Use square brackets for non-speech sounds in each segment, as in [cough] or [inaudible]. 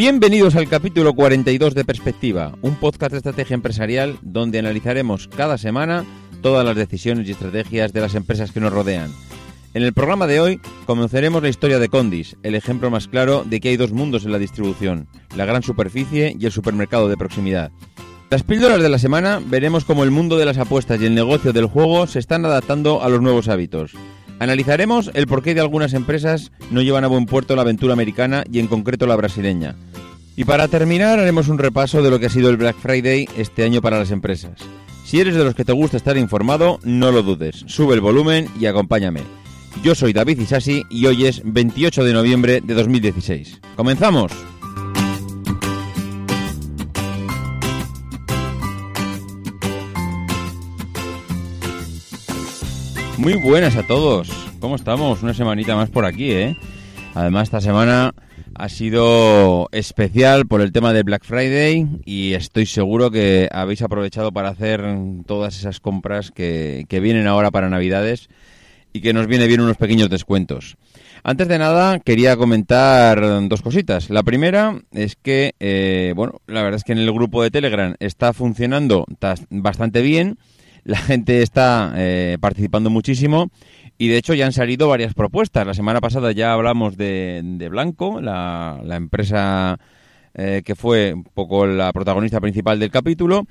Bienvenidos al capítulo 42 de Perspectiva, un podcast de estrategia empresarial donde analizaremos cada semana todas las decisiones y estrategias de las empresas que nos rodean. En el programa de hoy conoceremos la historia de Condis, el ejemplo más claro de que hay dos mundos en la distribución, la gran superficie y el supermercado de proximidad. Las píldoras de la semana veremos cómo el mundo de las apuestas y el negocio del juego se están adaptando a los nuevos hábitos. Analizaremos el porqué de algunas empresas no llevan a buen puerto la aventura americana y en concreto la brasileña. Y para terminar haremos un repaso de lo que ha sido el Black Friday este año para las empresas. Si eres de los que te gusta estar informado, no lo dudes, sube el volumen y acompáñame. Yo soy David Isasi y hoy es 28 de noviembre de 2016. ¡Comenzamos! Muy buenas a todos. ¿Cómo estamos? Una semanita más por aquí, ¿eh? Además, esta semana ha sido especial por el tema de Black Friday y estoy seguro que habéis aprovechado para hacer todas esas compras que, vienen ahora para Navidades y que nos viene bien unos pequeños descuentos. Antes de nada, quería comentar dos cositas. La primera es que, eh, bueno, la verdad es que en el grupo de Telegram está funcionando bastante bien la gente está eh, participando muchísimo y de hecho ya han salido varias propuestas. La semana pasada ya hablamos de, Blanco, la, empresa eh, que fue un poco la protagonista principal del capítulo.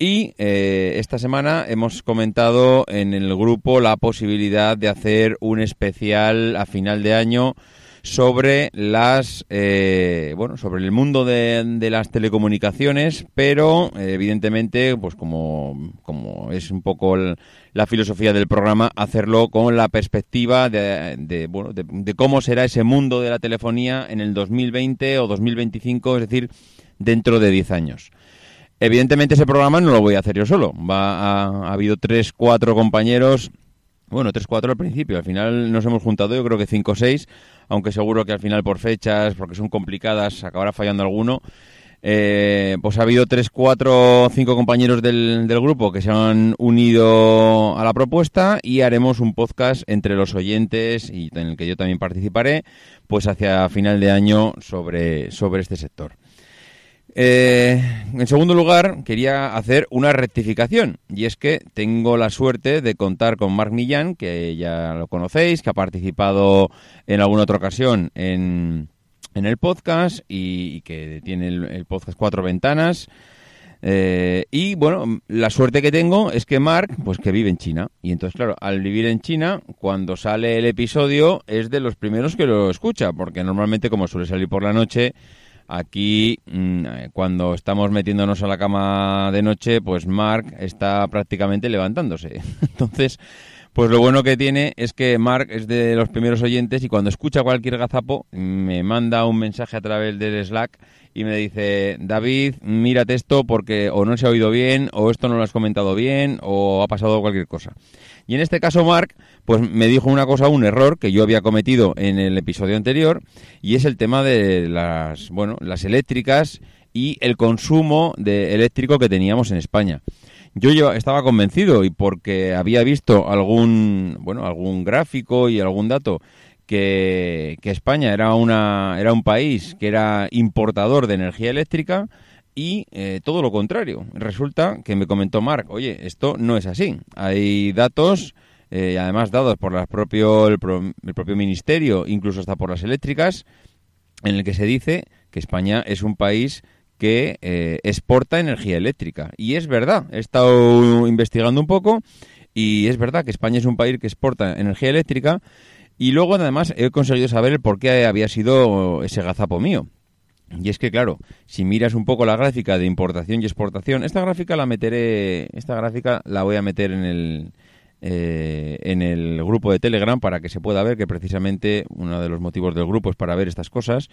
Y eh, esta semana hemos comentado en el grupo la posibilidad de hacer un especial a final de año sobre las eh, bueno sobre el mundo de, de las telecomunicaciones pero evidentemente pues como, como es un poco la filosofía del programa hacerlo con la perspectiva de, de bueno de, cómo será ese mundo de la telefonía en el 2020 o 2025 es decir dentro de 10 años Evidentemente ese programa no lo voy a hacer yo solo. Va ha habido tres, cuatro compañeros bueno, 3-4 al principio, al final nos hemos juntado yo creo que 5 o 6, aunque seguro que al final por fechas, porque son complicadas, acabará fallando alguno. Eh, pues ha habido 3, 4, 5 compañeros del, del, grupo que se han unido a la propuesta y haremos un podcast entre los oyentes y en el que yo también participaré, pues hacia final de año sobre, sobre este sector. Eh, en segundo lugar, quería hacer una rectificación, y es que tengo la suerte de contar con Marc Millán, que ya lo conocéis, que ha participado en alguna otra ocasión en, en el podcast y, que tiene el, podcast Cuatro Ventanas. Eh, y bueno, la suerte que tengo es que Marc, pues que vive en China. Y entonces, claro, al vivir en China, cuando sale el episodio, es de los primeros que lo escucha, porque normalmente, como suele salir por la noche, Aquí, mm, eh, cuando estamos metiéndonos a la cama de noche, pues Mark está prácticamente levantándose. [laughs] Entonces, pues lo bueno que tiene es que Mark es de los primeros oyentes y cuando escucha cualquier gazapo me manda un mensaje a través del Slack y me dice, David, mírate esto porque o no se ha oído bien, o esto no lo has comentado bien, o ha pasado cualquier cosa. Y en este caso, Mark, pues me dijo una cosa, un error que yo había cometido en el episodio anterior, y es el tema de las, bueno, las eléctricas y el consumo de eléctrico que teníamos en España. Yo, estaba convencido y porque había visto algún, bueno, algún gráfico y algún dato que, que España era una era un país que era importador de energía eléctrica, y eh, todo lo contrario. Resulta que me comentó Mark, oye, esto no es así. Hay datos, eh, además dados por la propio, el, propio ministerio, incluso hasta por las eléctricas, en el que se dice que España es un país que eh, exporta energía eléctrica. Y es verdad, he estado investigando un poco y es verdad que España es un país que exporta energía eléctrica y luego además he conseguido saber el por qué había sido ese gazapo mío. Y es que, claro, si miras un poco la gráfica de importación y exportación, esta gráfica la meteré, esta gráfica la voy a meter en el, eh, en el grupo de Telegram para que se pueda ver que precisamente uno de los motivos del grupo es para ver estas cosas.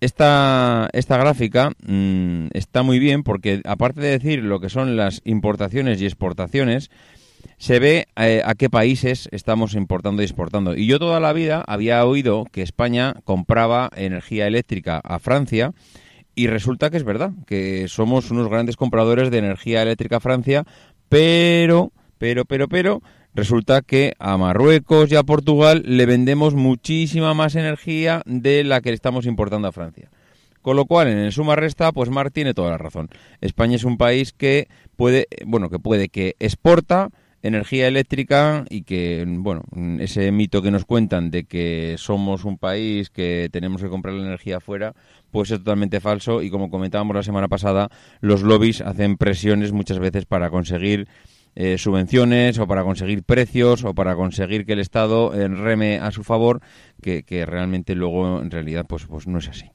Esta, esta gráfica mm, está muy bien porque aparte de decir lo que son las importaciones y exportaciones, se ve eh, a qué países estamos importando y exportando. Y yo toda la vida había oído que España compraba energía eléctrica a Francia y resulta que es verdad, que somos unos grandes compradores de energía eléctrica a Francia, pero, pero, pero, pero, resulta que a Marruecos y a Portugal le vendemos muchísima más energía de la que estamos importando a Francia. Con lo cual, en el suma resta, pues Mark tiene toda la razón. España es un país que puede, bueno, que puede que exporta energía eléctrica y que, bueno, ese mito que nos cuentan de que somos un país que tenemos que comprar la energía afuera, pues es totalmente falso y como comentábamos la semana pasada, los lobbies hacen presiones muchas veces para conseguir eh, subvenciones o para conseguir precios o para conseguir que el Estado reme a su favor, que, realmente luego en realidad pues, pues no es así.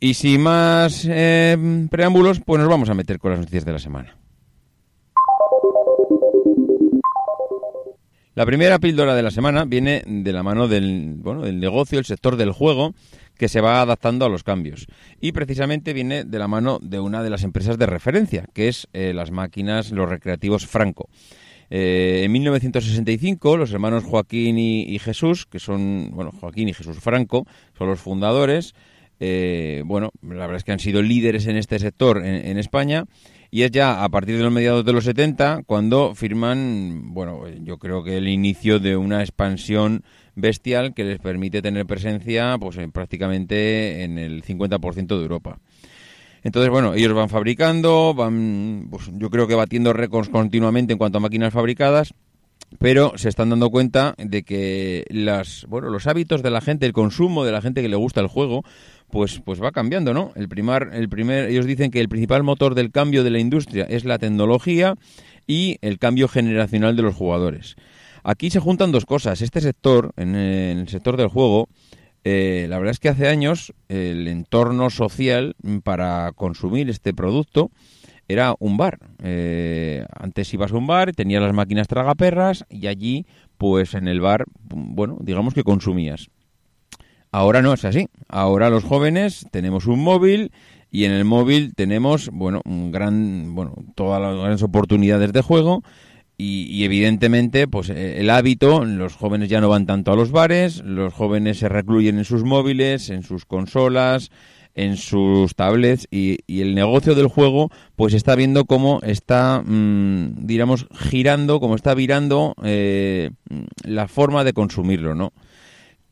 Y sin más eh, preámbulos, pues nos vamos a meter con las noticias de la semana. La primera píldora de la semana viene de la mano del, bueno, del negocio, el sector del juego, que se va adaptando a los cambios. Y precisamente viene de la mano de una de las empresas de referencia, que es eh, las máquinas, los recreativos Franco. Eh, en 1965, los hermanos Joaquín y, Jesús, que son, bueno, Joaquín y Jesús Franco, son los fundadores. Eh, bueno, la verdad es que han sido líderes en este sector en España y es ya a partir de los mediados de los 70 cuando firman, bueno, yo creo que el inicio de una expansión bestial que les permite tener presencia pues prácticamente en el 50% de Europa. Entonces, bueno, ellos van fabricando, van, pues, yo creo que batiendo récords continuamente en cuanto a máquinas fabricadas, pero se están dando cuenta de que las, bueno, los hábitos de la gente, el consumo de la gente que le gusta el juego, pues, pues va cambiando, ¿no? El primer, el primer, ellos dicen que el principal motor del cambio de la industria es la tecnología y el cambio generacional de los jugadores. Aquí se juntan dos cosas. Este sector, en el sector del juego, eh, la verdad es que hace años el entorno social para consumir este producto era un bar. Eh, antes ibas a un bar, tenías las máquinas tragaperras y allí, pues en el bar, bueno, digamos que consumías. Ahora no es así. Ahora los jóvenes tenemos un móvil y en el móvil tenemos, bueno, un gran, bueno, todas las grandes oportunidades de juego y, evidentemente, pues eh, el hábito, los jóvenes ya no van tanto a los bares, los jóvenes se recluyen en sus móviles, en sus consolas, en sus tablets y, el negocio del juego pues está viendo cómo está, mm, digamos, girando, cómo está virando eh, la forma de consumirlo, ¿no?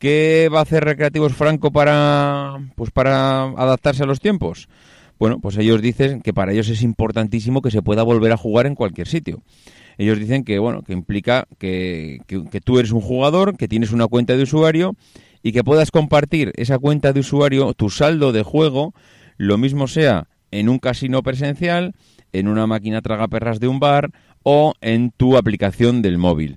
¿Qué va a hacer Recreativos Franco para, pues para adaptarse a los tiempos? Bueno, pues ellos dicen que para ellos es importantísimo que se pueda volver a jugar en cualquier sitio. Ellos dicen que, bueno, que implica que, que, tú eres un jugador, que tienes una cuenta de usuario y que puedas compartir esa cuenta de usuario, tu saldo de juego, lo mismo sea en un casino presencial, en una máquina tragaperras de un bar o en tu aplicación del móvil.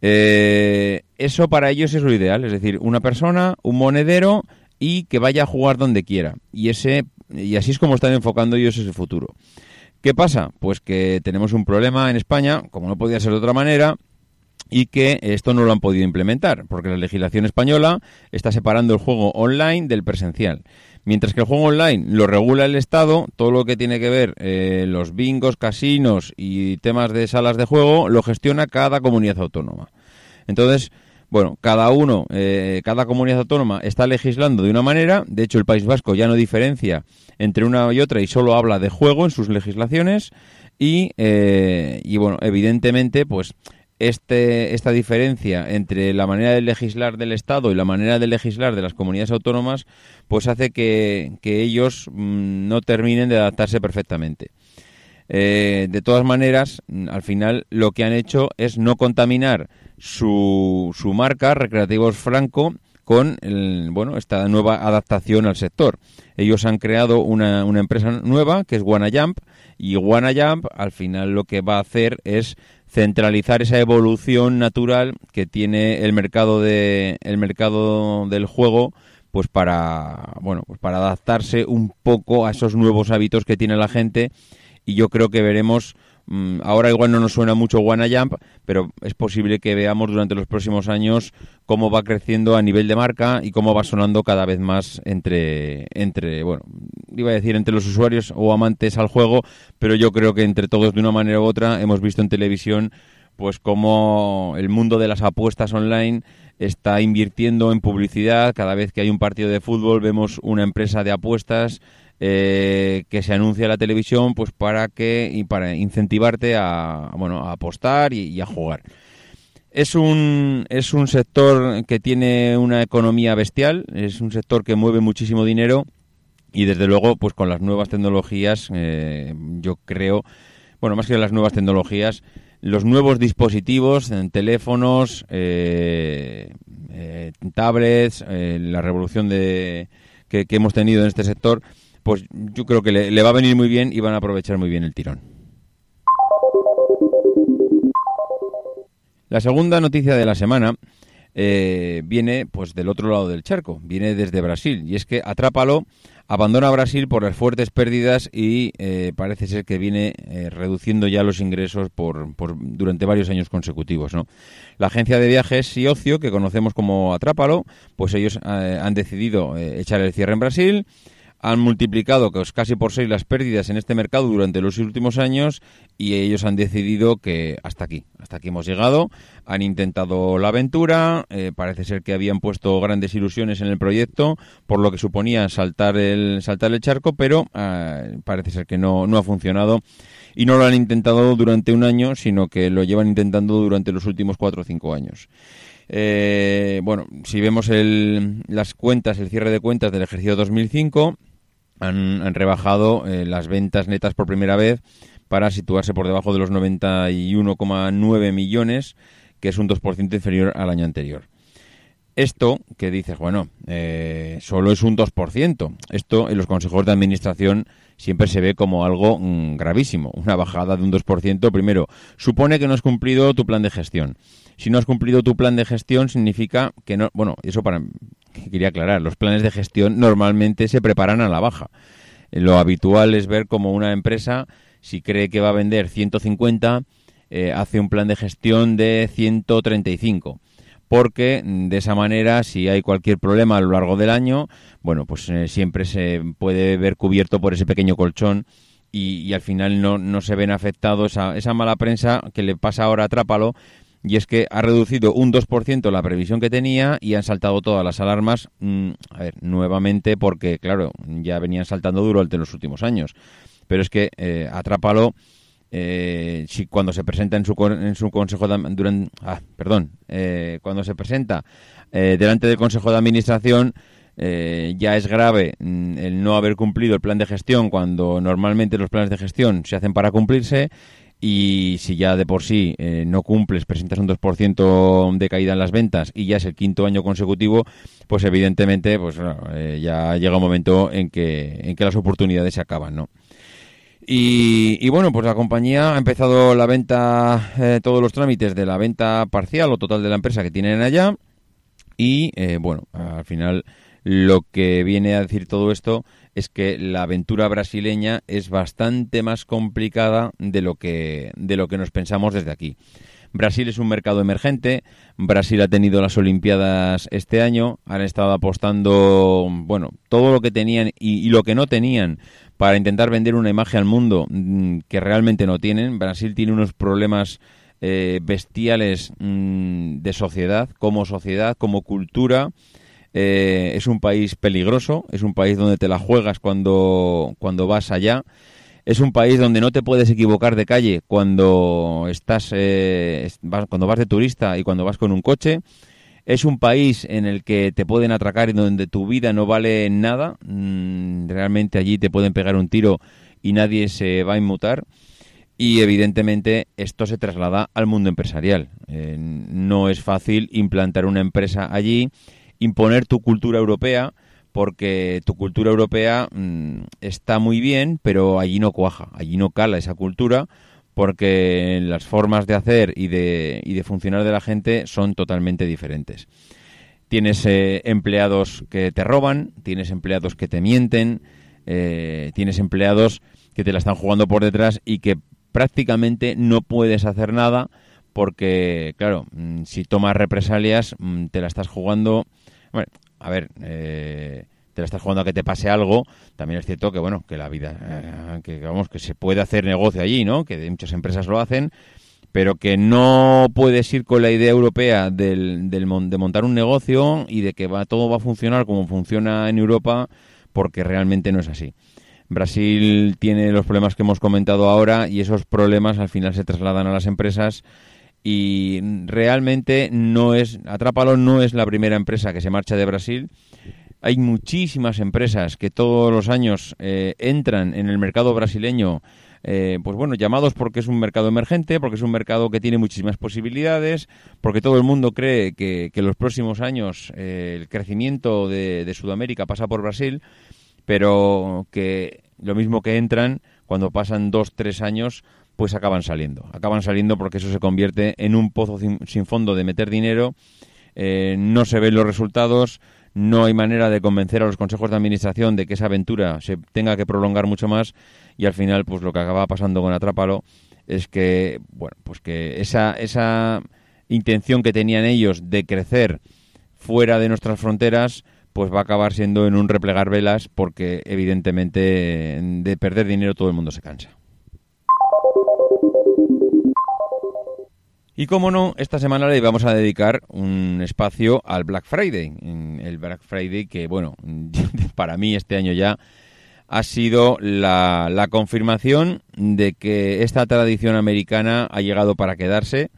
Eh, eso para ellos es lo ideal, es decir, una persona, un monedero y que vaya a jugar donde quiera. Y ese y así es como están enfocando ellos ese futuro. ¿Qué pasa? Pues que tenemos un problema en España, como no podía ser de otra manera, y que esto no lo han podido implementar, porque la legislación española está separando el juego online del presencial. Mientras que el juego online lo regula el Estado, todo lo que tiene que ver eh, los bingos, casinos y temas de salas de juego lo gestiona cada comunidad autónoma. Entonces, bueno, cada uno, eh, cada comunidad autónoma está legislando de una manera. De hecho, el País Vasco ya no diferencia entre una y otra y solo habla de juego en sus legislaciones. Y, eh, y bueno, evidentemente, pues este, esta diferencia entre la manera de legislar del Estado y la manera de legislar de las comunidades autónomas, pues hace que, ellos mm, no terminen de adaptarse perfectamente. Eh, de todas maneras, al final lo que han hecho es no contaminar su, su marca Recreativos Franco con bueno, esta nueva adaptación al sector. Ellos han creado una, una empresa nueva que es WannaJump y WannaJump al final lo que va a hacer es centralizar esa evolución natural que tiene el mercado de el mercado del juego pues para bueno pues para adaptarse un poco a esos nuevos hábitos que tiene la gente y yo creo que veremos ahora igual no nos suena mucho Wanna Jump, pero es posible que veamos durante los próximos años cómo va creciendo a nivel de marca y cómo va sonando cada vez más entre, entre, bueno, iba a decir entre los usuarios o amantes al juego, pero yo creo que entre todos de una manera u otra hemos visto en televisión pues cómo el mundo de las apuestas online está invirtiendo en publicidad. Cada vez que hay un partido de fútbol vemos una empresa de apuestas eh, que se anuncia en la televisión pues para que y para incentivarte a bueno a apostar y, a jugar. Es un es un sector que tiene una economía bestial es un sector que mueve muchísimo dinero y desde luego, pues con las nuevas tecnologías, eh, yo creo, bueno, más que las nuevas tecnologías, los nuevos dispositivos, en teléfonos, eh, eh, tablets, la revolución de, que, hemos tenido en este sector, pues yo creo que le, va a venir muy bien y van a aprovechar muy bien el tirón. La segunda noticia de la semana viene pues del otro lado del charco, viene desde Brasil y es que Atrápalo abandona Brasil por las fuertes pérdidas y eh, parece ser que viene eh, reduciendo ya los ingresos por, durante varios años consecutivos. ¿no? La agencia de viajes y ocio, que conocemos como Atrápalo, pues ellos eh, han decidido echar el cierre en Brasil han multiplicado casi por seis las pérdidas en este mercado durante los últimos años y ellos han decidido que hasta aquí, hasta aquí hemos llegado. Han intentado la aventura, eh, parece ser que habían puesto grandes ilusiones en el proyecto, por lo que suponía saltar el, saltar el charco, pero eh, parece ser que no, no ha funcionado y no lo han intentado durante un año, sino que lo llevan intentando durante los últimos cuatro o cinco años. Eh, bueno, si vemos el, las cuentas, el cierre de cuentas del ejercicio 2005, han, rebajado eh, las ventas netas por primera vez para situarse por debajo de los 91,9 millones, que es un 2% inferior al año anterior. Esto, que dices, bueno, eh, solo es un 2%. Esto en los consejos de administración siempre se ve como algo mm, gravísimo. Una bajada de un 2%, primero, supone que no has cumplido tu plan de gestión. Si no has cumplido tu plan de gestión, significa que no. Bueno, eso para quería aclarar, los planes de gestión normalmente se preparan a la baja. Lo habitual es ver como una empresa, si cree que va a vender 150, eh, hace un plan de gestión de 135 porque de esa manera, si hay cualquier problema a lo largo del año, bueno, pues eh, siempre se puede ver cubierto por ese pequeño colchón y, al final no, se ven afectados esa, esa mala prensa que le pasa ahora a Trápalo, y es que ha reducido un 2% la previsión que tenía y han saltado todas las alarmas, mm, a ver, nuevamente porque, claro, ya venían saltando durante los últimos años. Pero es que eh, Atrápalo, eh, si cuando se presenta en su, en su consejo de, durante, ah, perdón, eh, cuando se presenta eh, delante del consejo de administración, ya es grave mm, el no haber cumplido el plan de gestión cuando normalmente los planes de gestión se hacen para cumplirse y si ya de por sí eh, no cumples, presentas un 2% de caída en las ventas y ya es el quinto año consecutivo, pues evidentemente pues eh, ya llega un momento en que, en que las oportunidades se acaban, ¿no? Y, bueno, pues la compañía ha empezado la venta, eh, todos los trámites de la venta parcial o total de la empresa que tienen allá y bueno, al final lo que viene a decir todo esto es que la aventura brasileña es bastante más complicada de lo que, de lo que nos pensamos desde aquí. Brasil es un mercado emergente, Brasil ha tenido las Olimpiadas este año, han estado apostando, bueno, todo lo que tenían y, lo que no tenían para intentar vender una imagen al mundo mm, que realmente no tienen. Brasil tiene unos problemas eh, bestiales mm, de sociedad, como sociedad, como cultura, eh, es un país peligroso, es un país donde te la juegas cuando, cuando vas allá. Es un país donde no te puedes equivocar de calle cuando estás eh, cuando vas de turista y cuando vas con un coche. Es un país en el que te pueden atracar y donde tu vida no vale nada. Mm, realmente allí te pueden pegar un tiro y nadie se va a inmutar. Y evidentemente esto se traslada al mundo empresarial. Eh, no es fácil implantar una empresa allí imponer tu cultura europea, porque tu cultura europea mm, está muy bien, pero allí no cuaja, allí no cala esa cultura, porque las formas de hacer y de, y de funcionar de la gente son totalmente diferentes. Tienes eh, empleados que te roban, tienes empleados que te mienten, eh, tienes empleados que te la están jugando por detrás y que prácticamente no puedes hacer nada porque, claro, mm, si tomas represalias, mm, te la estás jugando bueno, a ver, eh, te la estás jugando a que te pase algo. También es cierto que, bueno, que la vida, eh, que vamos, que se puede hacer negocio allí, ¿no? Que muchas empresas lo hacen, pero que no puedes ir con la idea europea del, del de montar un negocio y de que va, todo va a funcionar como funciona en Europa, porque realmente no es así. Brasil tiene los problemas que hemos comentado ahora y esos problemas al final se trasladan a las empresas y realmente no es Atrápalo no es la primera empresa que se marcha de Brasil. Hay muchísimas empresas que todos los años eh, entran en el mercado brasileño, eh, pues bueno, llamados porque es un mercado emergente, porque es un mercado que tiene muchísimas posibilidades, porque todo el mundo cree que, en los próximos años eh, el crecimiento de, de Sudamérica pasa por Brasil, pero que lo mismo que entran, cuando pasan dos, tres años, pues acaban saliendo. Acaban saliendo porque eso se convierte en un pozo sin fondo de meter dinero, no se ven los resultados, no hay manera de convencer a los consejos de administración de que esa aventura se tenga que prolongar mucho más y al final pues lo que acaba pasando con Atrápalo es que bueno pues que esa esa intención que tenían ellos de crecer fuera de nuestras fronteras pues va a acabar siendo en un replegar velas porque evidentemente de perder dinero todo el mundo se cansa. Y como no, esta semana le vamos a dedicar un espacio al Black Friday. El Black Friday que, bueno, [laughs] para mí este año ya ha sido la, confirmación de que esta tradición americana ha llegado para quedarse.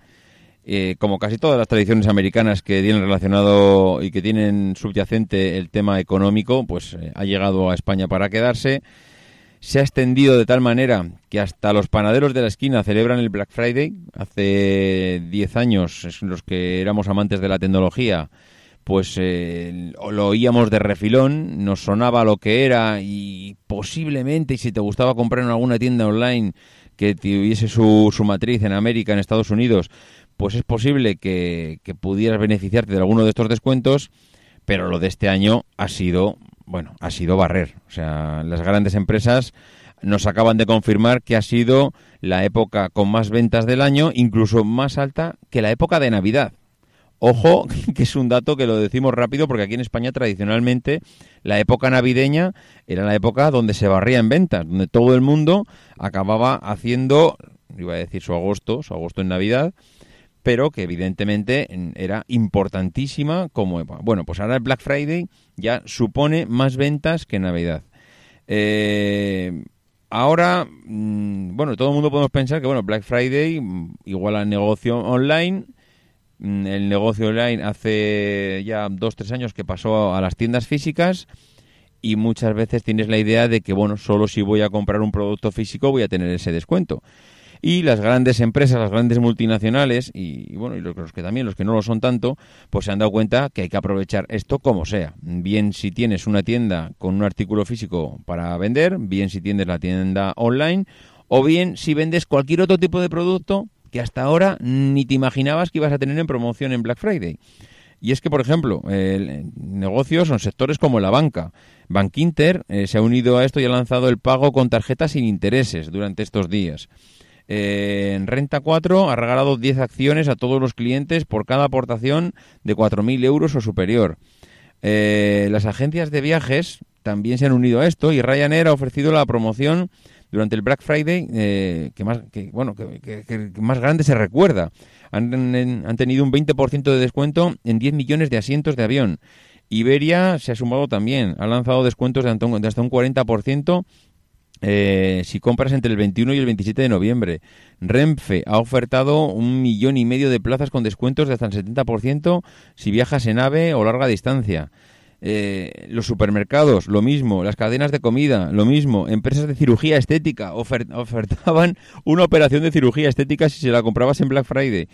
Eh, como casi todas las tradiciones americanas que tienen relacionado y que tienen subyacente el tema económico, pues eh, ha llegado a España para quedarse se ha extendido de tal manera que hasta los panaderos de la esquina celebran el Black Friday. Hace 10 años, los que éramos amantes de la tecnología, pues eh, lo oíamos de refilón, nos sonaba lo que era y posiblemente, si te gustaba comprar en alguna tienda online que tuviese su, su matriz en América, en Estados Unidos, pues es posible que, que pudieras beneficiarte de alguno de estos descuentos, pero lo de este año ha sido bueno, ha sido barrer. O sea, las grandes empresas nos acaban de confirmar que ha sido la época con más ventas del año, incluso más alta que la época de Navidad. Ojo, [laughs] que es un dato que lo decimos rápido porque aquí en España tradicionalmente la época navideña era la época donde se barría en ventas, donde todo el mundo acababa haciendo, iba a decir su agosto, su agosto en Navidad, pero que evidentemente era importantísima como Bueno, pues ahora el Black Friday ya supone más ventas que Navidad. Eh, ahora, mm, bueno, todo el mundo podemos pensar que, bueno, Black Friday mm, igual al negocio online. Mm, el negocio online hace ya dos, tres años que pasó a las tiendas físicas y muchas veces tienes la idea de que, bueno, solo si voy a comprar un producto físico voy a tener ese descuento y las grandes empresas, las grandes multinacionales y, bueno, y los, que también, los que no lo son tanto, pues se han dado cuenta que hay que aprovechar esto como sea. Bien si tienes una tienda con un artículo físico para vender, bien si tienes la tienda online o bien si vendes cualquier otro tipo de producto que hasta ahora ni te imaginabas que ibas a tener en promoción en Black Friday. Y es que, por ejemplo, el negocios son sectores como la banca. Bank Inter eh, se ha unido a esto y ha lanzado el pago con tarjetas sin intereses durante estos días. En Renta 4 ha regalado 10 acciones a todos los clientes por cada aportación de 4.000 euros o superior. Eh, las agencias de viajes también se han unido a esto y Ryanair ha ofrecido la promoción durante el Black Friday eh, que, más, bueno, que, más grande se recuerda. Han, han tenido un 20% de descuento en 10 millones de asientos de avión. Iberia se ha sumado también, ha lanzado descuentos de hasta un 40% eh, si compras entre el 21 y el 27 de noviembre. Renfe ha ofertado un millón y medio de plazas con descuentos de hasta el 70% si viajas en AVE o larga distancia. Eh, los supermercados, lo mismo. Las cadenas de comida, lo mismo. Empresas de cirugía estética ofertaban una operación de cirugía estética si se la comprabas en Black Friday.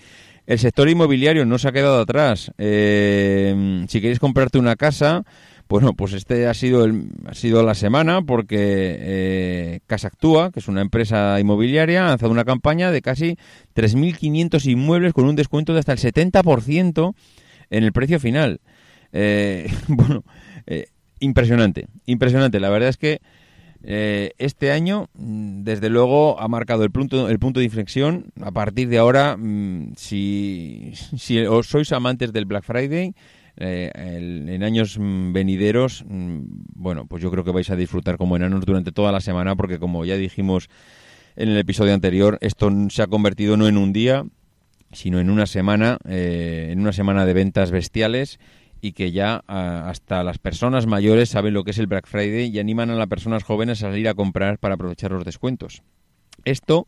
El sector inmobiliario no se ha quedado atrás. Eh, si queréis comprarte una casa, bueno, pues este ha sido, el, ha sido la semana porque eh, Casa Actúa, que es una empresa inmobiliaria, ha lanzado una campaña de casi 3.500 inmuebles con un descuento de hasta el 70% en el precio final. Eh, [laughs] bueno, eh, impresionante, impresionante. La verdad es que este año, mm, desde luego, ha marcado el punto, el punto de inflexión. A partir de ahora, mm, si, si os sois amantes del Black Friday, eh, en años mm, venideros, mm, bueno, pues yo creo que vais a disfrutar como enanos durante toda la semana, porque como ya dijimos en el episodio anterior, esto se ha convertido no en un día, sino en una semana, eh, en una semana de ventas bestiales y que ya hasta las personas mayores saben lo que es el Black Friday y animan a las personas jóvenes a salir a comprar para aprovechar los descuentos. Esto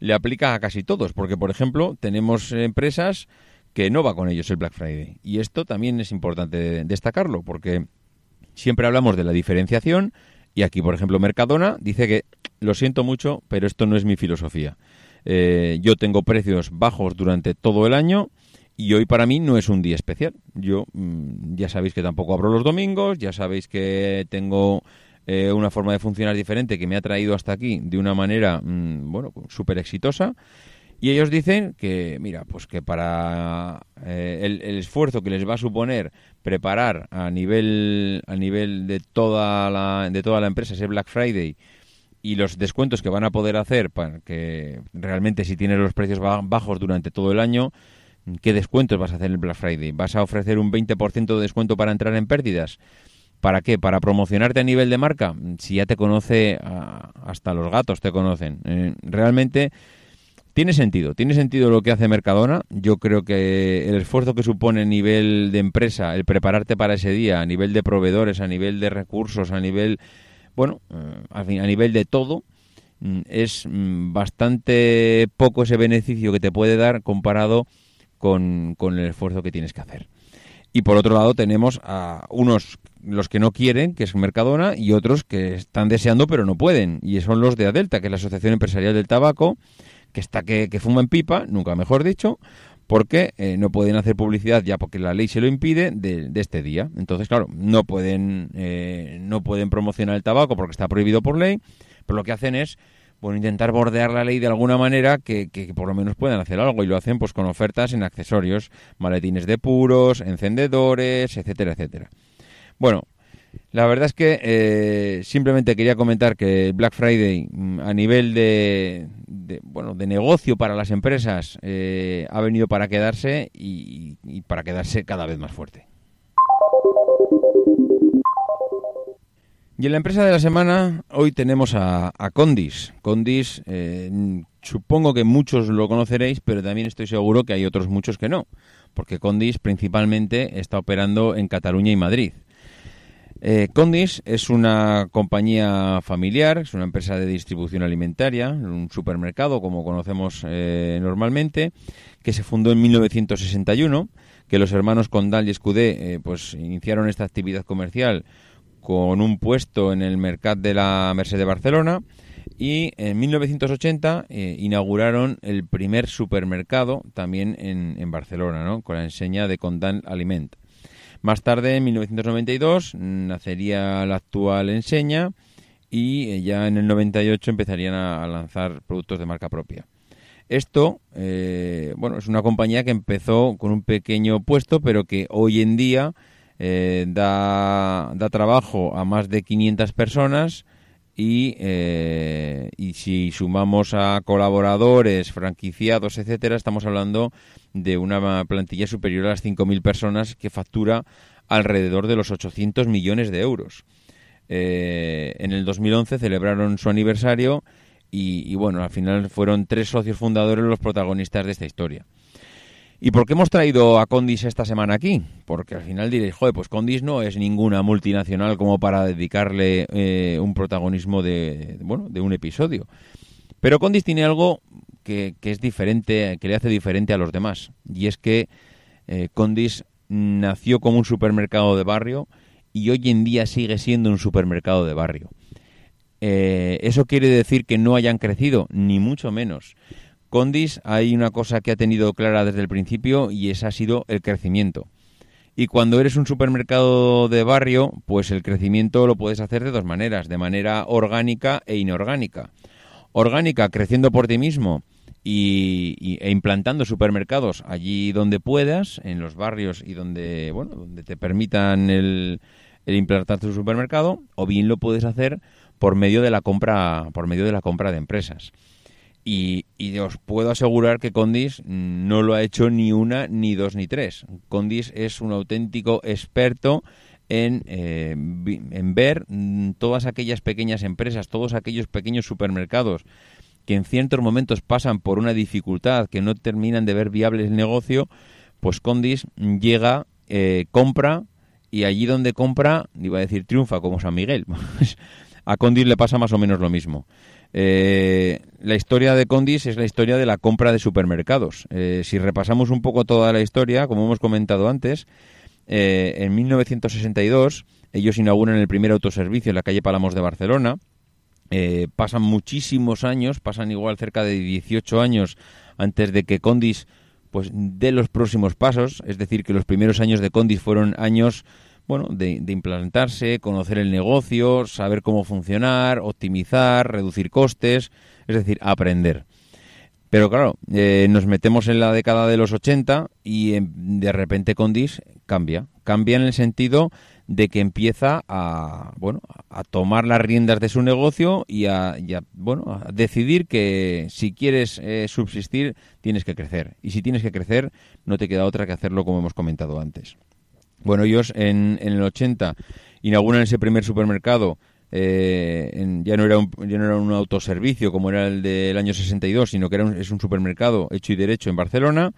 le aplica a casi todos, porque por ejemplo tenemos empresas que no va con ellos el Black Friday. Y esto también es importante destacarlo, porque Siempre hablamos de la diferenciación y aquí, por ejemplo, Mercadona dice que lo siento mucho, pero esto no es mi filosofía. Eh, yo tengo precios bajos durante todo el año y hoy para mí no es un día especial. Yo mm, ya sabéis que tampoco abro los domingos, ya sabéis que tengo eh, una forma de funcionar diferente que me ha traído hasta aquí de una manera, mm, bueno, súper exitosa. Y ellos dicen que, mira, pues que para eh, el, esfuerzo que les va a suponer preparar a nivel, a nivel de, toda la, de toda la empresa ese Black Friday y los descuentos que van a poder hacer para que realmente si tienes los precios bajos durante todo el año, ¿qué descuentos vas a hacer en el Black Friday? ¿Vas a ofrecer un 20% de descuento para entrar en pérdidas? ¿Para qué? ¿Para promocionarte a nivel de marca? Si ya te conoce, hasta los gatos te conocen. Eh, realmente tiene sentido, tiene sentido lo que hace Mercadona. Yo creo que el esfuerzo que supone a nivel de empresa, el prepararte para ese día, a nivel de proveedores, a nivel de recursos, a nivel, bueno, eh, a nivel de todo, mm, es mm, bastante poco ese beneficio que te puede dar comparado con, con el esfuerzo que tienes que hacer. Y por otro lado tenemos a unos los que no quieren, que es Mercadona, y otros que están deseando pero no pueden. Y son los de Adelta, que es la Asociación Empresarial del Tabaco, que está que, que fuma en pipa, nunca mejor dicho, porque eh, no pueden hacer publicidad ya porque la ley se lo impide de, este día. Entonces, claro, no pueden, eh, no pueden promocionar el tabaco porque está prohibido por ley, pero lo que hacen es bueno, intentar bordear la ley de alguna manera que, que, por lo menos puedan hacer algo y lo hacen pues con ofertas en accesorios, maletines de puros, encendedores, etcétera, etcétera. Bueno, la verdad es que eh, simplemente quería comentar que Black Friday mm, a nivel de, bueno de negocio para las empresas eh, ha venido para quedarse y, para quedarse cada vez más fuerte. Y en la empresa de la semana hoy tenemos a, Condis. Condis, eh, supongo que muchos lo conoceréis, pero también estoy seguro que hay otros muchos que no, porque Condis principalmente está operando en Cataluña y Madrid. Eh, Condis es una compañía familiar, es una empresa de distribución alimentaria, un supermercado como conocemos eh, normalmente, que se fundó en 1961, que los hermanos Condal y Escudé eh, pues iniciaron esta actividad comercial con un puesto en el mercado de la Merced de Barcelona y en 1980 inauguraron el primer supermercado también en, en Barcelona, ¿no? con la enseña de Condal Aliment. Más tarde, en 1992, nacería la actual enseña y eh, ya en el 98 empezarían a, lanzar productos de marca propia. Esto, eh, bueno, es una compañía que empezó con un pequeño puesto, pero que hoy en día eh, da, da, trabajo a más de 500 personas y, y si sumamos a colaboradores, franquiciados, etcétera, estamos hablando de una plantilla superior a las 5.000 personas que factura alrededor de los 800 millones de euros. Eh, en el 2011 celebraron su aniversario y, bueno, al final fueron tres socios fundadores los protagonistas de esta historia. ¿Y por qué hemos traído a Condis esta semana aquí? Porque al final diréis, joder, pues Condis no es ninguna multinacional como para dedicarle eh, un protagonismo de, bueno, de un episodio. Pero Condis tiene algo que, es diferente, que le hace diferente a los demás. Y es que eh, Condis nació como un supermercado de barrio y hoy en día sigue siendo un supermercado de barrio. Eh, ¿Eso quiere decir que no hayan crecido? Ni mucho menos. Condis hay una cosa que ha tenido clara desde el principio y esa ha sido el crecimiento. Y cuando eres un supermercado de barrio, pues el crecimiento lo puedes hacer de dos maneras, de manera orgánica e inorgánica. Orgánica, creciendo por ti mismo y, e implantando supermercados allí donde puedas, en los barrios y donde, bueno, donde te permitan el, implantar tu supermercado, o bien lo puedes hacer por medio de la compra, por medio de la compra de empresas. Y, y, os puedo asegurar que Condis no lo ha hecho ni una, ni dos, ni tres. Condis es un auténtico experto en, eh, en ver todas aquellas pequeñas empresas, todos aquellos pequeños supermercados que en ciertos momentos pasan por una dificultad, que no terminan de ver viable el negocio, pues Condis llega, eh, compra y allí donde compra, iba a decir triunfa, como San Miguel. [laughs] a Condis le pasa más o menos lo mismo. Eh, la historia de Condis es la historia de la compra de supermercados. Eh, si repasamos un poco toda la historia, como hemos comentado antes, eh, en 1962 ellos inauguran el primer autoservicio en la calle Palamos de Barcelona. Eh, pasan muchísimos años, pasan igual cerca de 18 años antes de que Condis pues dé los próximos pasos, es decir, que los primeros años de Condis fueron años bueno, de, de, implantarse, conocer el negocio, saber cómo funcionar, optimizar, reducir costes, es decir, aprender. Pero claro, eh, nos metemos en la década de los 80 y de repente Condis cambia. Cambia en el sentido de que empieza a, bueno, a tomar las riendas de su negocio y a, bueno, a decidir que si quieres eh, subsistir tienes que crecer. Y si tienes que crecer no te queda otra que hacerlo como hemos comentado antes. Bueno, ellos en, en el 80 inauguran ese primer supermercado eh, ya, no era un, ya no era un autoservicio como era el del año 62, sino que era es un supermercado hecho y derecho en Barcelona.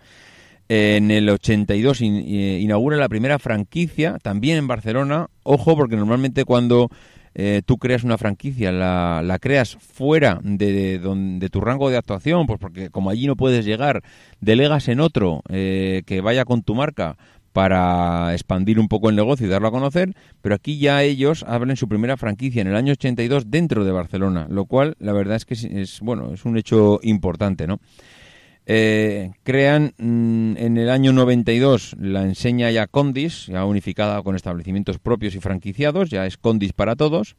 en el 82 inaugura la primera franquicia, también en Barcelona. Ojo, porque normalmente cuando eh, tú creas una franquicia, la, la creas fuera de, de, tu rango de actuación, pues porque como allí no puedes llegar, delegas en otro eh, que vaya con tu marca para expandir un poco el negocio y darlo a conocer, pero aquí ya ellos abren su primera franquicia en el año 82 dentro de Barcelona, lo cual la verdad es que es, bueno, es un hecho importante, ¿no? Eh, crean mm, en el año 92 la enseña ya Condis, ya unificada con establecimientos propios y franquiciados, ya es Condis para todos.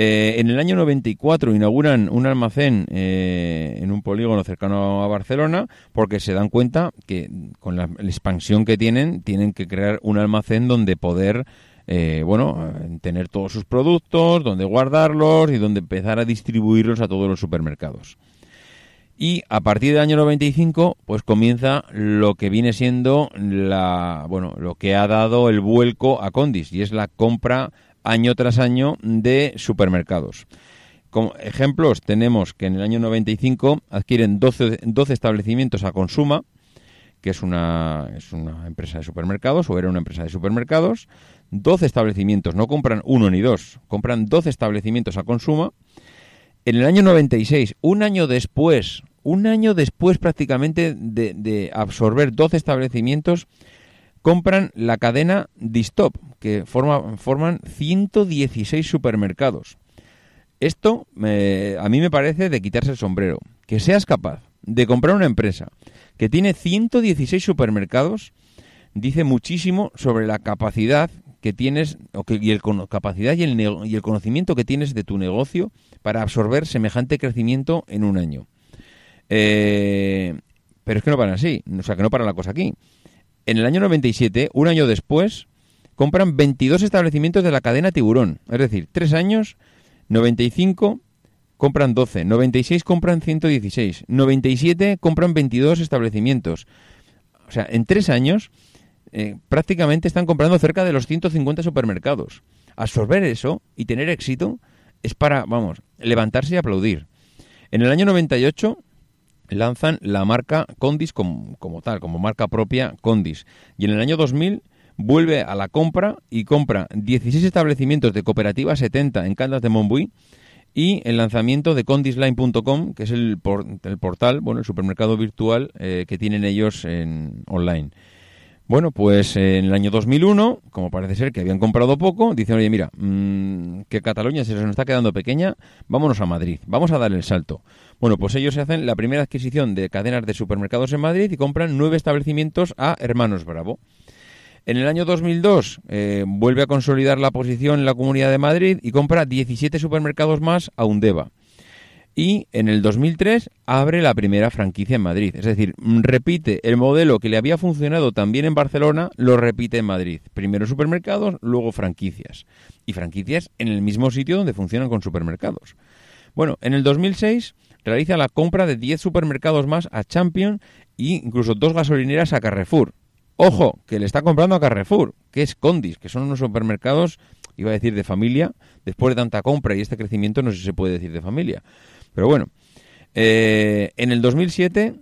Eh, en el año 94 inauguran un almacén eh, en un polígono cercano a Barcelona porque se dan cuenta que con la, expansión que tienen tienen que crear un almacén donde poder eh, bueno tener todos sus productos, donde guardarlos y donde empezar a distribuirlos a todos los supermercados. Y a partir del año 95, pues comienza lo que viene siendo la, bueno, lo que ha dado el vuelco a Condis y es la compra año tras año de supermercados. Como ejemplos, tenemos que en el año 95 adquieren 12, 12 establecimientos a Consuma, que es una, es una empresa de supermercados, o era una empresa de supermercados. 12 establecimientos, no compran uno ni dos, compran 12 establecimientos a Consuma. En el año 96, un año después, un año después prácticamente de, de absorber 12 establecimientos, compran la cadena Distop, que forma, forman 116 supermercados. Esto a mí me parece de quitarse el sombrero. Que seas capaz de comprar una empresa que tiene 116 supermercados dice muchísimo sobre la capacidad que tienes o que, y el capacidad y el, conocimiento que tienes de tu negocio para absorber semejante crecimiento en un año. Eh, pero es que no para así, o sea que no para la cosa aquí en el año 97, un año después, compran 22 establecimientos de la cadena Tiburón. Es decir, tres años, 95 compran 12, 96 compran 116, 97 compran 22 establecimientos. O sea, en tres años eh, prácticamente están comprando cerca de los 150 supermercados. Absorber eso y tener éxito es para, vamos, levantarse y aplaudir. En el año 98 lanzan la marca Condis como, tal, como marca propia Condis. Y en el año 2000 vuelve a la compra y compra 16 establecimientos de Cooperativa 70 en Candas de Montbui y el lanzamiento de condisline.com, que es el, el, portal, bueno, el supermercado virtual eh, que tienen ellos en online. Bueno, pues en el año 2001, como parece ser que habían comprado poco, dicen, oye, mira, mm, que Cataluña se nos está quedando pequeña, vámonos a Madrid, vamos a dar el salto. Bueno, pues ellos se hacen la primera adquisición de cadenas de supermercados en Madrid y compran nueve establecimientos a Hermanos Bravo. En el año 2002 eh, vuelve a consolidar la posición en la Comunidad de Madrid y compra 17 supermercados más a Undeva y en el 2003 abre la primera franquicia en Madrid. Es decir, repite el modelo que le había funcionado también en Barcelona, lo repite en Madrid. Primero supermercados, luego franquicias. Y franquicias en el mismo sitio donde funcionan con supermercados. Bueno, en el 2006 realiza la compra de 10 supermercados más a Champion e incluso dos gasolineras a Carrefour. Ojo, que le está comprando a Carrefour, que es Condis, que son unos supermercados, iba a decir de familia, después de tanta compra y este crecimiento no sé si se puede decir de familia. Pero bueno, eh, en el 2007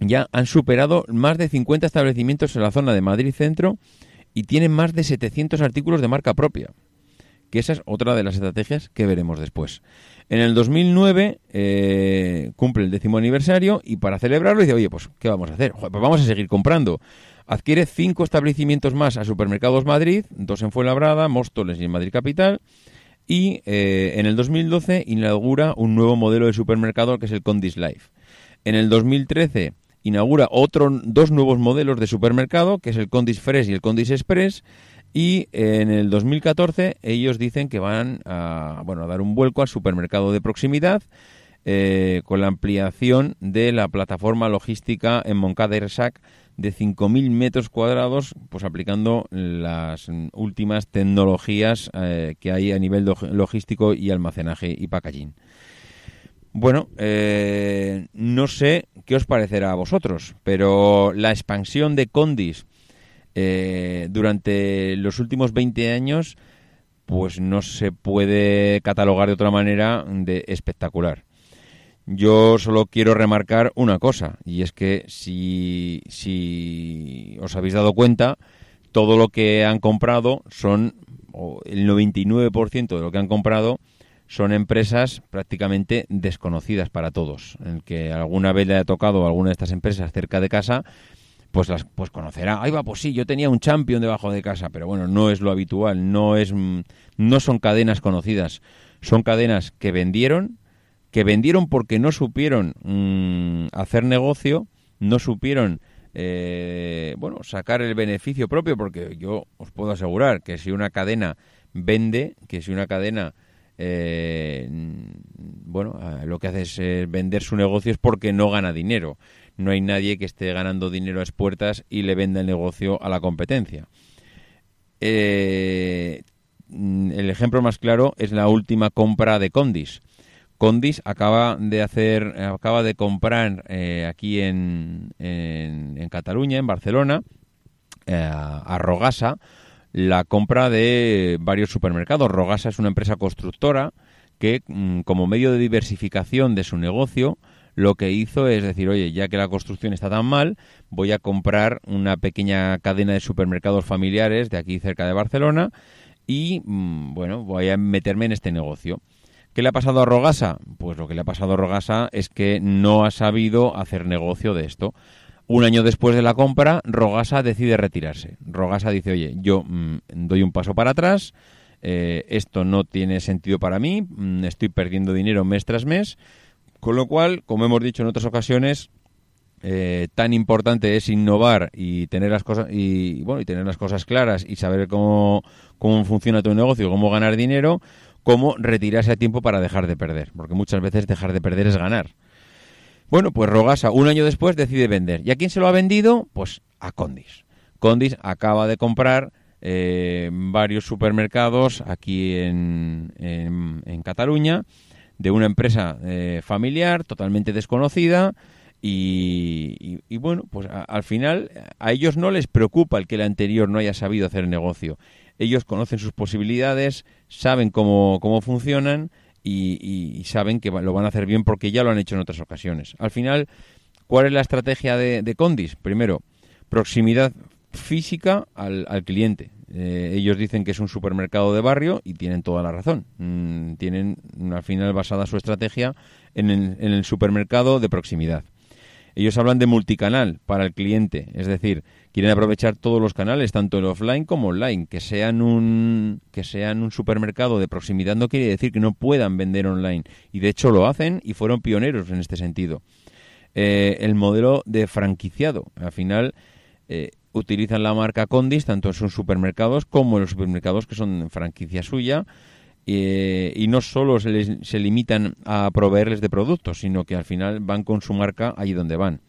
ya han superado más de 50 establecimientos en la zona de Madrid Centro y tienen más de 700 artículos de marca propia. Que esa es otra de las estrategias que veremos después. En el 2009 eh, cumple el décimo aniversario y para celebrarlo dice, oye, pues, ¿qué vamos a hacer? pues vamos a seguir comprando. Adquiere cinco establecimientos más a Supermercados Madrid, dos en Fuenlabrada, Móstoles y en Madrid Capital. Y eh, en el 2012 inaugura un nuevo modelo de supermercado que es el Condis Life. En el 2013 inaugura otro, dos nuevos modelos de supermercado, que es el Condis Fresh y el Condis Express. Y en el 2014 ellos dicen que van a, bueno, a dar un vuelco al supermercado de proximidad eh, con la ampliación de la plataforma logística en Moncada y Resac de 5.000 metros cuadrados, pues aplicando las últimas tecnologías eh, que hay a nivel logístico y almacenaje y packaging. Bueno, eh, no sé qué os parecerá a vosotros, pero la expansión de Condis eh, durante los últimos 20 años, pues no se puede catalogar de otra manera de espectacular. Yo solo quiero remarcar una cosa, y es que si, si os habéis dado cuenta, todo lo que han comprado son, o el 99% de lo que han comprado, son empresas prácticamente desconocidas para todos. El que alguna vez le haya tocado a alguna de estas empresas cerca de casa, pues las pues conocerá. Ahí va, pues sí, yo tenía un champion debajo de casa, pero bueno, no es lo habitual, no es no son cadenas conocidas, son cadenas que vendieron, que vendieron porque no supieron mm, hacer negocio, no supieron eh, bueno, sacar el beneficio propio, porque yo os puedo asegurar que si una cadena vende, que si una cadena eh, bueno, lo que hace es vender su negocio es porque no gana dinero no hay nadie que esté ganando dinero a expuertas y le venda el negocio a la competencia. Eh, el ejemplo más claro es la última compra de Condis. Condis acaba de hacer, acaba de comprar eh, aquí en, en, Cataluña, en Barcelona, eh, a Rogasa, la compra de varios supermercados. Rogasa es una empresa constructora que, mm, como medio de diversificación de su negocio, lo que hizo es decir, oye, ya que la construcción está tan mal, voy a comprar una pequeña cadena de supermercados familiares de aquí cerca de Barcelona y, mm, bueno, voy a meterme en este negocio. ¿Qué le ha pasado a Rogasa? Pues lo que le ha pasado a Rogasa es que no ha sabido hacer negocio de esto. Un año después de la compra, Rogasa decide retirarse. Rogasa dice, oye, yo mm, doy un paso para atrás, eh, esto no tiene sentido para mí, mm, estoy perdiendo dinero mes tras mes, con lo cual, como hemos dicho en otras ocasiones, eh, tan importante es innovar y tener las cosas y bueno y tener las cosas claras y saber cómo, cómo funciona tu negocio, cómo ganar dinero, como retirarse a tiempo para dejar de perder, porque muchas veces dejar de perder es ganar. Bueno, pues Rogasa un año después decide vender. ¿Y a quién se lo ha vendido? Pues a Condis. Condis acaba de comprar eh, varios supermercados aquí en, en Cataluña de una empresa eh, familiar totalmente desconocida y, bueno, pues al final a ellos no les preocupa el que el anterior no haya sabido hacer negocio. Ellos conocen sus posibilidades, saben cómo, cómo funcionan y, saben que lo van a hacer bien porque ya lo han hecho en otras ocasiones. Al final, ¿cuál es la estrategia de, Condis? Primero, proximidad física al cliente. Eh, ellos dicen que es un supermercado de barrio y tienen toda la razón. Mm, tienen al final basada su estrategia en el, supermercado de proximidad. Ellos hablan de multicanal para el cliente, es decir, quieren aprovechar todos los canales, tanto el offline como online. Que sean un, que sean un supermercado de proximidad no quiere decir que no puedan vender online. Y de hecho lo hacen y fueron pioneros en este sentido. Eh, el modelo de franquiciado, al final, eh, utilizan la marca Condis tanto en sus supermercados como en los supermercados que son franquicia suya eh, y no solo se, se limitan a proveerles de productos, sino que al final van con su marca allí donde van.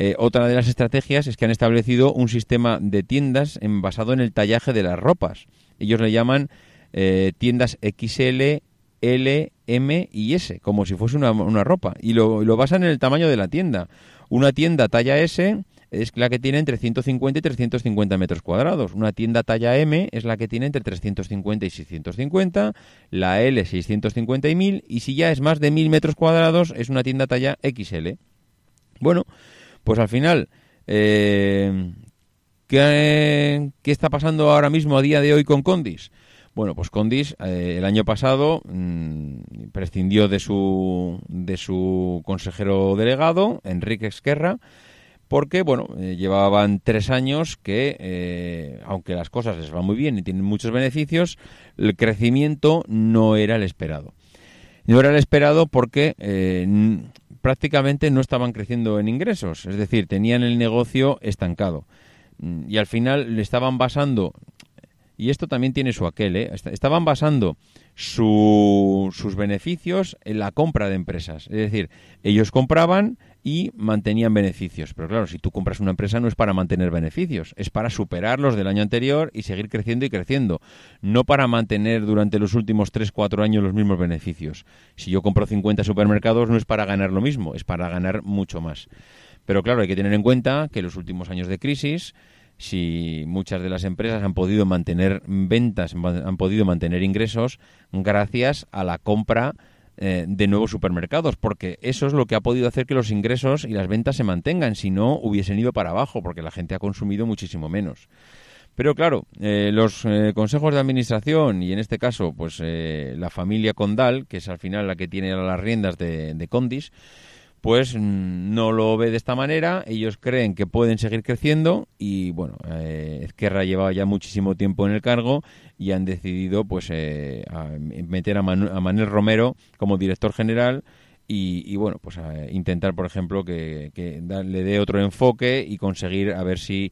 Eh, otra de las estrategias es que han establecido un sistema de tiendas en, basado en el tallaje de las ropas. Ellos le llaman eh, tiendas XL, L, M y S, como si fuese una, una ropa. Y lo, lo basan en el tamaño de la tienda. Una tienda talla S es la que tiene entre 150 y 350 metros cuadrados. Una tienda talla M es la que tiene entre 350 y 650, la L 650 y 1000 y si ya es más de 1000 metros cuadrados es una tienda talla XL. Bueno, pues al final, eh, ¿qué, ¿qué está pasando ahora mismo a día de hoy con Condis? Bueno, pues Condis eh, el año pasado mm, prescindió de su, de su consejero delegado, Enrique Esquerra, porque, bueno, eh, llevaban tres años que, eh, aunque las cosas les van muy bien y tienen muchos beneficios, el crecimiento no era el esperado. No era el esperado porque prácticamente no estaban creciendo en ingresos, es decir, tenían el negocio estancado. Mm, y al final le estaban basando, y esto también tiene su aquel, ¿eh? estaban basando sus beneficios en la compra de empresas. Es decir, ellos compraban y mantenían beneficios. Pero claro, si tú compras una empresa no es para mantener beneficios, es para superar los del año anterior y seguir creciendo y creciendo. No para mantener durante los últimos 3, 4 años los mismos beneficios. Si yo compro 50 supermercados no es para ganar lo mismo, es para ganar mucho más. Pero claro, hay que tener en cuenta que en los últimos años de crisis si muchas de las empresas han podido mantener ventas, han podido mantener ingresos gracias a la compra eh, de nuevos supermercados, porque eso es lo que ha podido hacer que los ingresos y las ventas se mantengan, si no hubiesen ido para abajo, porque la gente ha consumido muchísimo menos. Pero claro, eh, los eh, consejos de administración y en este caso, pues la familia Condal, que es al final la que tiene las riendas de, de Condis, pues no lo ve de esta manera, ellos creen que pueden seguir creciendo y bueno, eh, Ezquerra llevaba ya muchísimo tiempo en el cargo y han decidido pues eh, meter a, Manuel Romero como director general y, bueno, pues a intentar por ejemplo que, le dé otro enfoque y conseguir a ver si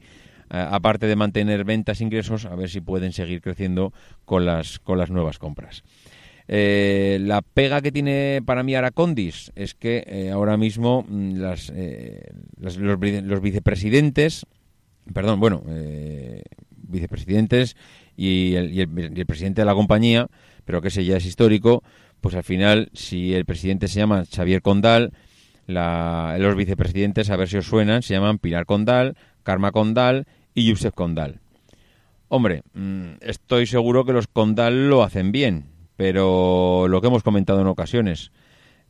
aparte de mantener ventas e ingresos, a ver si pueden seguir creciendo con las, con las nuevas compras. Eh, la pega que tiene para mí Aracondis es que eh, ahora mismo mm, eh, las, los, vicepresidentes, perdón, bueno, vicepresidentes y el, presidente de la compañía, pero que ese ya es histórico, pues al final, si el presidente se llama Xavier Condal, los vicepresidentes, a ver si os suenan, se llaman Pilar Condal, Karma Condal y Josep Condal. Hombre, mm, estoy seguro que los Condal lo hacen bien, pero lo que hemos comentado en ocasiones,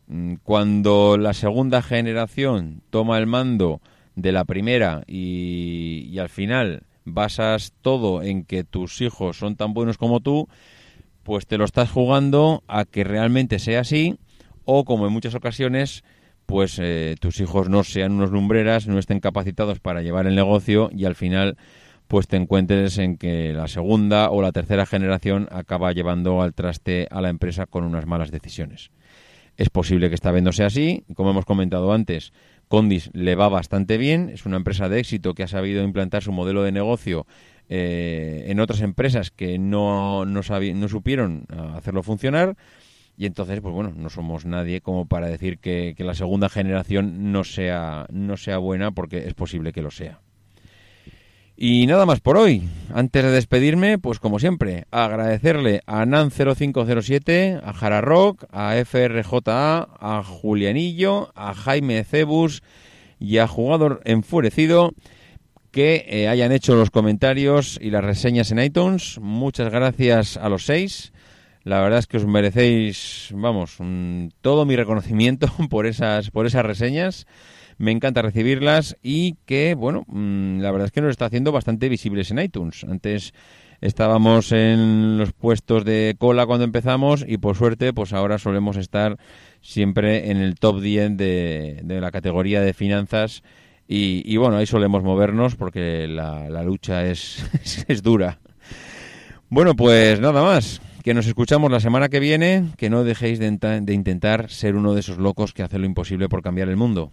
mm, cuando la segunda generación toma el mando de la primera y, al final basas todo en que tus hijos son tan buenos como tú, pues te lo estás jugando a que realmente sea así o como en muchas ocasiones pues eh, tus hijos no sean unos lumbreras, no estén capacitados para llevar el negocio y al final pues te encuentres en que la segunda o la tercera generación acaba llevando al traste a la empresa con unas malas decisiones. Es posible que esta vez sea así, como hemos comentado antes, Condis le va bastante bien, es una empresa de éxito que ha sabido implantar su modelo de negocio eh, en otras empresas que no, no, no supieron hacerlo funcionar y entonces, pues bueno, no somos nadie como para decir que, que la segunda generación no sea, no sea buena porque es posible que lo sea. Y nada más por hoy. Antes de despedirme, pues como siempre, agradecerle a Nan0507, a Jara Rock, a FRJA, a Julianillo, a Jaime Cebus y a Jugador Enfurecido que eh, hayan hecho los comentarios y las reseñas en iTunes. Muchas gracias a los seis. La verdad es que os merecéis, vamos, todo mi reconocimiento [laughs] por esas, por esas reseñas me encanta recibirlas y que, bueno, mm, la verdad es que nos está haciendo bastante visibles en iTunes. Antes estábamos en los puestos de cola cuando empezamos y por suerte, pues ahora solemos estar siempre en el top 10 de, la categoría de finanzas y, bueno, ahí solemos movernos porque la, lucha [laughs] es, es dura. Bueno, pues nada más. Que nos escuchamos la semana que viene. Que no dejéis de, de intentar ser uno de esos locos que hace lo imposible por cambiar el mundo.